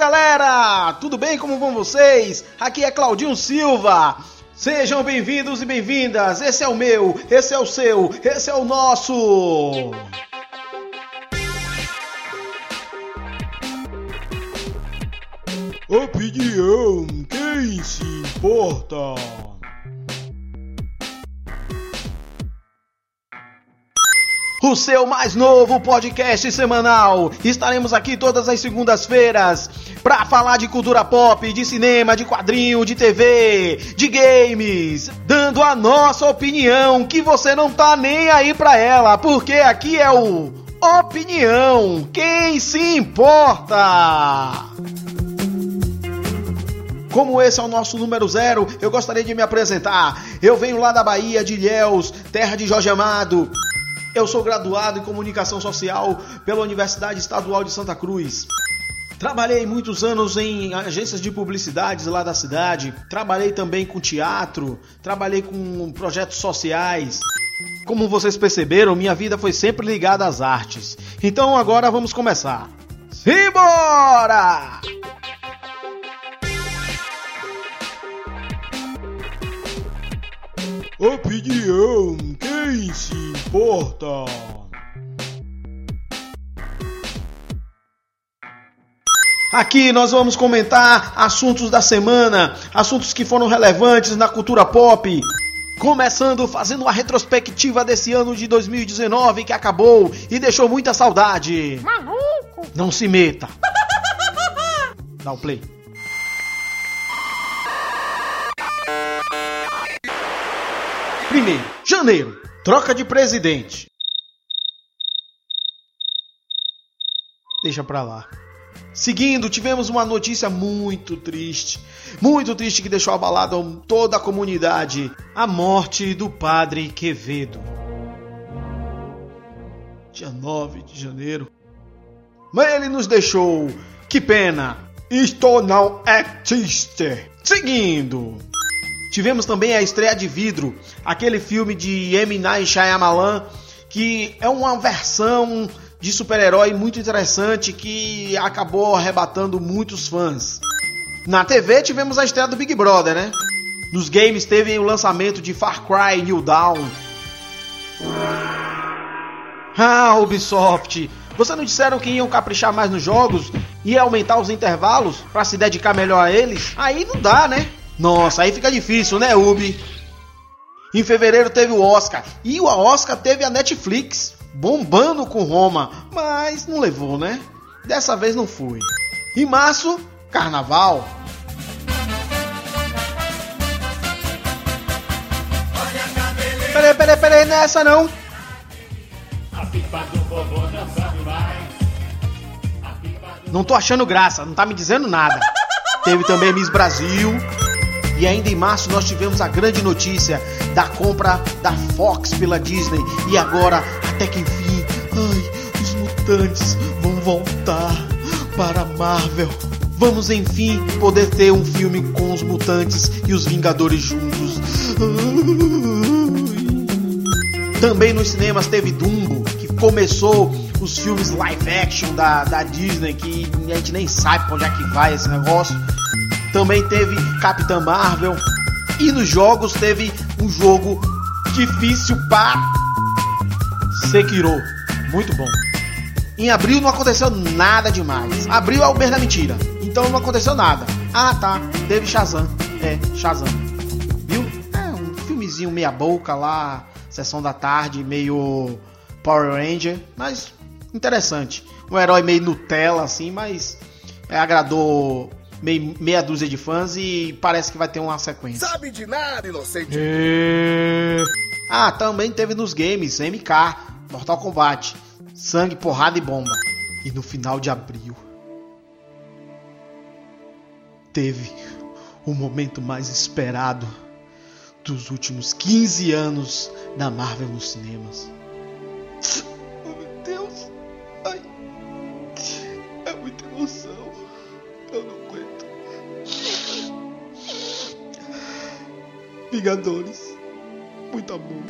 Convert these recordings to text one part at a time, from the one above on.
Galera, tudo bem? Como vão vocês? Aqui é Claudinho Silva. Sejam bem-vindos e bem-vindas. Esse é o meu, esse é o seu, esse é o nosso. Opinião, quem se importa? O seu mais novo podcast semanal. Estaremos aqui todas as segundas-feiras para falar de cultura pop, de cinema, de quadrinho, de TV, de games, dando a nossa opinião que você não tá nem aí para ela, porque aqui é o Opinião. Quem se importa? Como esse é o nosso número zero, eu gostaria de me apresentar. Eu venho lá da Bahia, de Ilhéus, terra de Jorge Amado. Eu sou graduado em comunicação social pela Universidade Estadual de Santa Cruz. Trabalhei muitos anos em agências de publicidades lá da cidade. Trabalhei também com teatro, trabalhei com projetos sociais. Como vocês perceberam, minha vida foi sempre ligada às artes. Então agora vamos começar. Simbora! Opinião, quem se importa? Aqui nós vamos comentar assuntos da semana, assuntos que foram relevantes na cultura pop. Começando fazendo uma retrospectiva desse ano de 2019 que acabou e deixou muita saudade. Maluco! Não se meta. Dá o play. Primeiro, janeiro, troca de presidente. Deixa pra lá. Seguindo, tivemos uma notícia muito triste, muito triste que deixou abalada toda a comunidade: a morte do padre Quevedo. Dia 9 de janeiro. Mas ele nos deixou. Que pena! Isto não existe. Seguindo. Tivemos também a estreia de Vidro, aquele filme de M. Night Shyamalan, que é uma versão de super-herói muito interessante que acabou arrebatando muitos fãs. Na TV tivemos a estreia do Big Brother, né? Nos games teve o lançamento de Far Cry New Dawn. Ah, Ubisoft, vocês não disseram que iam caprichar mais nos jogos e aumentar os intervalos para se dedicar melhor a eles? Aí não dá, né? Nossa, aí fica difícil, né, Ubi? Em fevereiro teve o Oscar e o Oscar teve a Netflix bombando com Roma, mas não levou, né? Dessa vez não foi. Em março, Carnaval. Peraí, peraí, peraí, nessa não. Não tô achando graça, não tá me dizendo nada. Teve também Miss Brasil, e ainda em março nós tivemos a grande notícia da compra da Fox pela Disney. E agora, até que enfim, ai, os mutantes vão voltar para a Marvel. Vamos enfim poder ter um filme com os mutantes e os Vingadores juntos. Também nos cinemas teve Dumbo, que começou os filmes live action da, da Disney, que a gente nem sabe pra onde é que vai esse negócio. Também teve Capitã Marvel. E nos jogos teve um jogo difícil para Sekiro. Muito bom. Em abril não aconteceu nada demais. Abril é o mês da mentira. Então não aconteceu nada. Ah tá, teve Shazam. É, Shazam. Viu? É um filmezinho meia boca lá, sessão da tarde, meio Power Ranger, mas interessante. Um herói meio Nutella assim, mas é, agradou meia, meia dúzia de fãs e parece que vai ter uma sequência. Sabe de nada, inocente. Ah, também teve nos games MK, Mortal Kombat, sangue, porrada e bomba. E no final de abril teve o momento mais esperado dos últimos 15 anos da Marvel nos cinemas. Vingadores. Muito amor.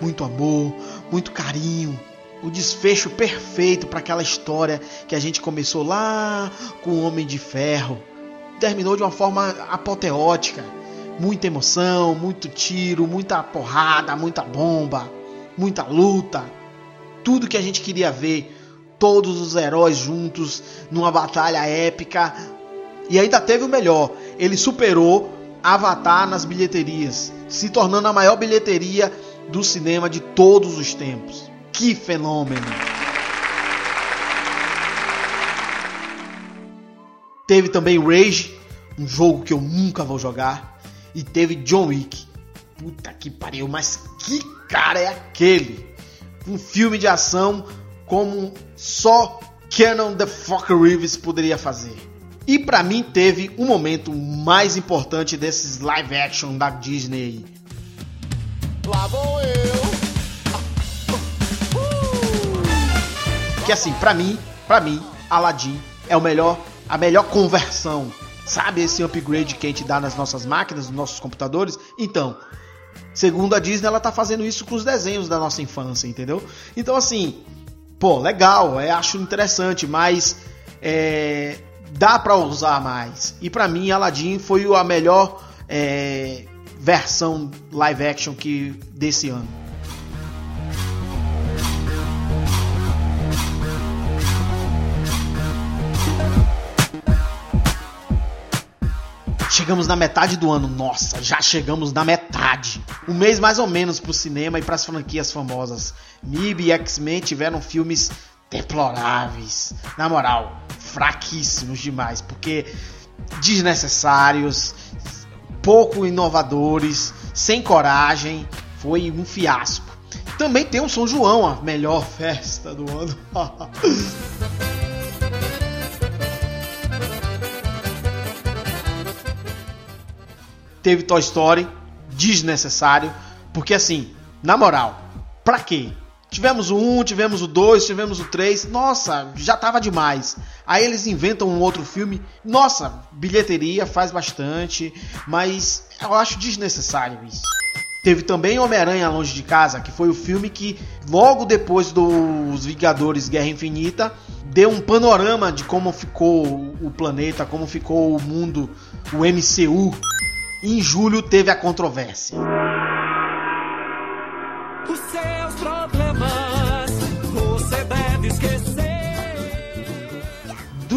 Muito amor, muito carinho. o desfecho perfeito para aquela história que a gente começou lá com o Homem de Ferro. Terminou de uma forma apoteótica. Muita emoção, muito tiro, muita porrada, muita bomba, muita luta. Tudo que a gente queria ver. Todos os heróis juntos numa batalha épica. E ainda teve o melhor: ele superou Avatar nas bilheterias, se tornando a maior bilheteria do cinema de todos os tempos. Que fenômeno! Teve também Rage, um jogo que eu nunca vou jogar. E teve John Wick. Puta que pariu, mas que cara é aquele? Um filme de ação como só Canon The Fucker Reeves poderia fazer. E para mim teve um momento mais importante desses live action da Disney. Lá vou eu. Que assim, para mim, para mim, Aladdin é o melhor, a melhor conversão. Sabe esse upgrade que a gente dá nas nossas máquinas, nos nossos computadores? Então, segundo a Disney, ela tá fazendo isso com os desenhos da nossa infância, entendeu? Então assim, pô, legal, é, acho interessante, mas é, dá para usar mais. E para mim, Aladdin foi a melhor é, versão live action que desse ano. Chegamos na metade do ano, nossa, já chegamos na metade. Um mês mais ou menos pro cinema e para as franquias famosas. MIB e X-Men tiveram filmes deploráveis. Na moral, fraquíssimos demais, porque desnecessários, pouco inovadores, sem coragem, foi um fiasco. Também tem o São João, a melhor festa do ano. teve Toy Story, desnecessário, porque assim, na moral, pra quê? Tivemos o 1, tivemos o 2, tivemos o 3, nossa, já tava demais. Aí eles inventam um outro filme, nossa, bilheteria faz bastante, mas eu acho desnecessário isso. Teve também Homem-Aranha Longe de Casa, que foi o filme que, logo depois dos Vingadores Guerra Infinita, deu um panorama de como ficou o planeta, como ficou o mundo, o MCU em julho teve a controvérsia.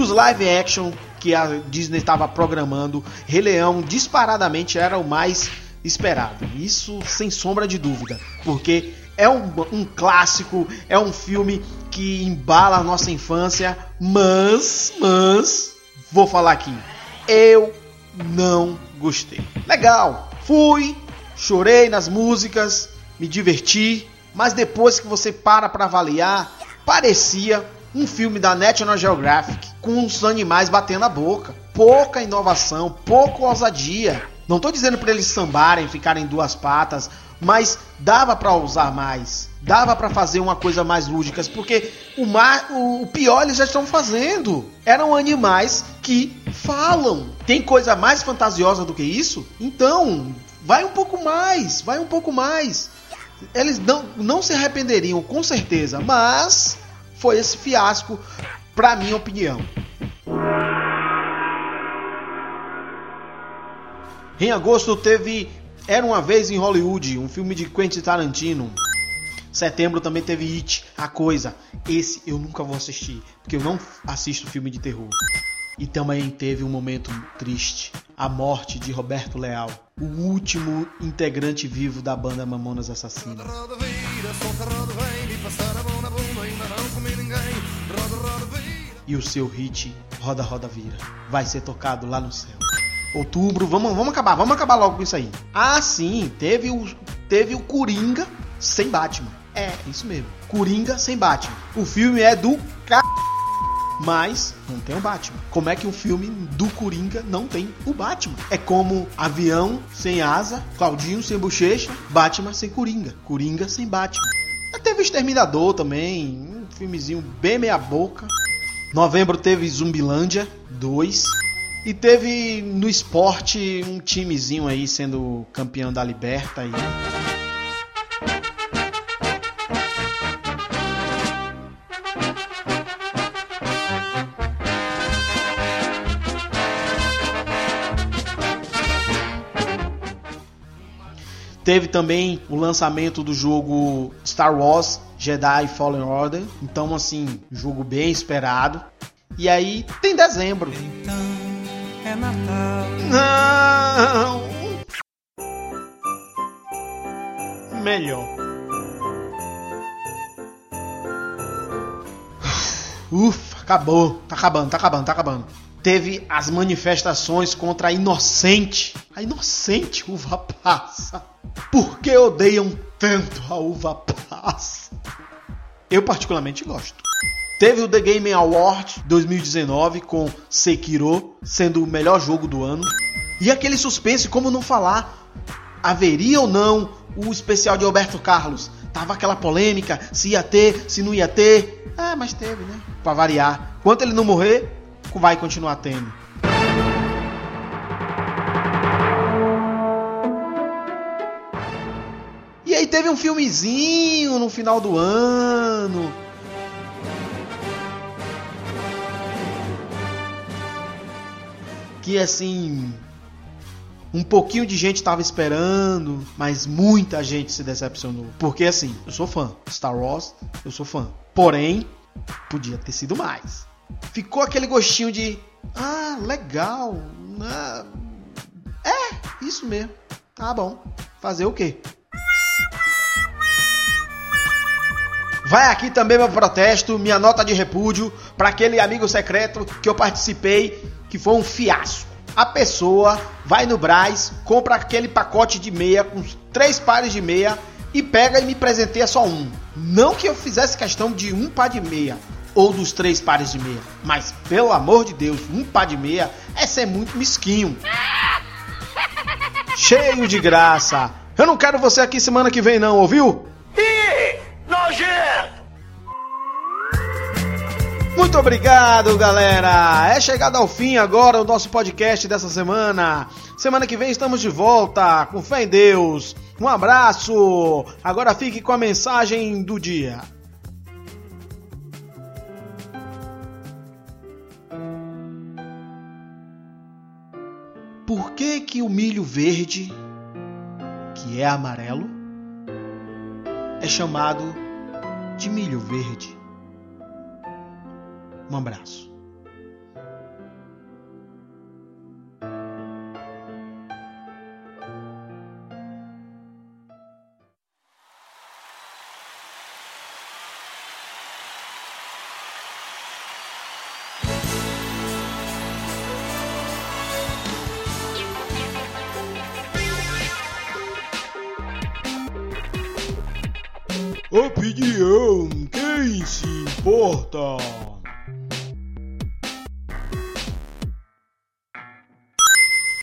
Dos live action que a Disney estava programando, Rei Leão disparadamente era o mais esperado. Isso sem sombra de dúvida, porque é um, um, clássico, é um filme que embala a nossa infância, mas, mas, vou falar aqui, eu não gostei. Legal, fui, chorei nas músicas, me diverti, mas depois que você para para avaliar, parecia um filme da National Geographic com os animais batendo a boca. Pouca inovação, pouca ousadia. Não estou dizendo para eles sambarem, ficarem duas patas, mas dava para usar mais. Dava para fazer uma coisa mais lúdica, porque o, mar, o, o pior eles já estão fazendo. Eram animais que falam. Tem coisa mais fantasiosa do que isso? Então, vai um pouco mais, vai um pouco mais. Eles não, não se arrependeriam, com certeza, mas foi esse fiasco, pra minha opinião. Em agosto teve Era uma vez em Hollywood, um filme de Quentin Tarantino. Setembro também teve It, A Coisa. Esse eu nunca vou assistir, porque eu não assisto filme de terror. E também teve um momento triste, a morte de Roberto Leal, o último integrante vivo da banda Mamonas Assassinas. E o seu hit Roda Roda Vira vai ser tocado lá no céu. Outubro, vamos, vamos acabar, vamos acabar logo com isso aí. Ah, sim, teve o teve o Coringa sem Batman. É, isso mesmo. Coringa sem Batman. O filme é do c... Mas não tem o Batman. Como é que um filme do Coringa não tem o Batman? É como avião sem asa, Claudinho sem bochecha, Batman sem Coringa, Coringa sem Batman. Teve Exterminador também, um filmezinho bem meia boca. Novembro teve Zumbilândia 2. E teve no esporte um timezinho aí sendo campeão da Liberta e Teve também o lançamento do jogo Star Wars Jedi Fallen Order. Então, assim, jogo bem esperado. E aí tem dezembro. Então é Natal. Não! Melhor. Ufa, acabou. Tá acabando, tá acabando, tá acabando. Teve as manifestações contra a inocente. A inocente uva passa. Por que odeiam tanto a uva passa? Eu particularmente gosto. Teve o The Game Award 2019 com Sekiro sendo o melhor jogo do ano. E aquele suspense, como não falar, haveria ou não o especial de Roberto Carlos? Tava aquela polêmica, se ia ter, se não ia ter. Ah, mas teve, né? Pra variar. Enquanto ele não morrer, vai continuar tendo. Um filmezinho no final do ano que assim um pouquinho de gente estava esperando, mas muita gente se decepcionou. Porque assim, eu sou fã. Star Wars, eu sou fã. Porém, podia ter sido mais. Ficou aquele gostinho de. Ah, legal. Ah, é, isso mesmo. Tá bom. Fazer o quê? Vai aqui também meu protesto, minha nota de repúdio para aquele amigo secreto que eu participei que foi um fiasco. A pessoa vai no Braz, compra aquele pacote de meia com três pares de meia e pega e me presenteia só um. Não que eu fizesse questão de um par de meia ou dos três pares de meia, mas pelo amor de Deus, um par de meia é ser muito mesquinho. Cheio de graça. Eu não quero você aqui semana que vem não, ouviu? Muito obrigado, galera. É chegado ao fim agora o nosso podcast dessa semana. Semana que vem estamos de volta, com fé em Deus. Um abraço. Agora fique com a mensagem do dia. Por que que o milho verde, que é amarelo, é chamado de milho verde? Um abraço. Opinião, quem se importa?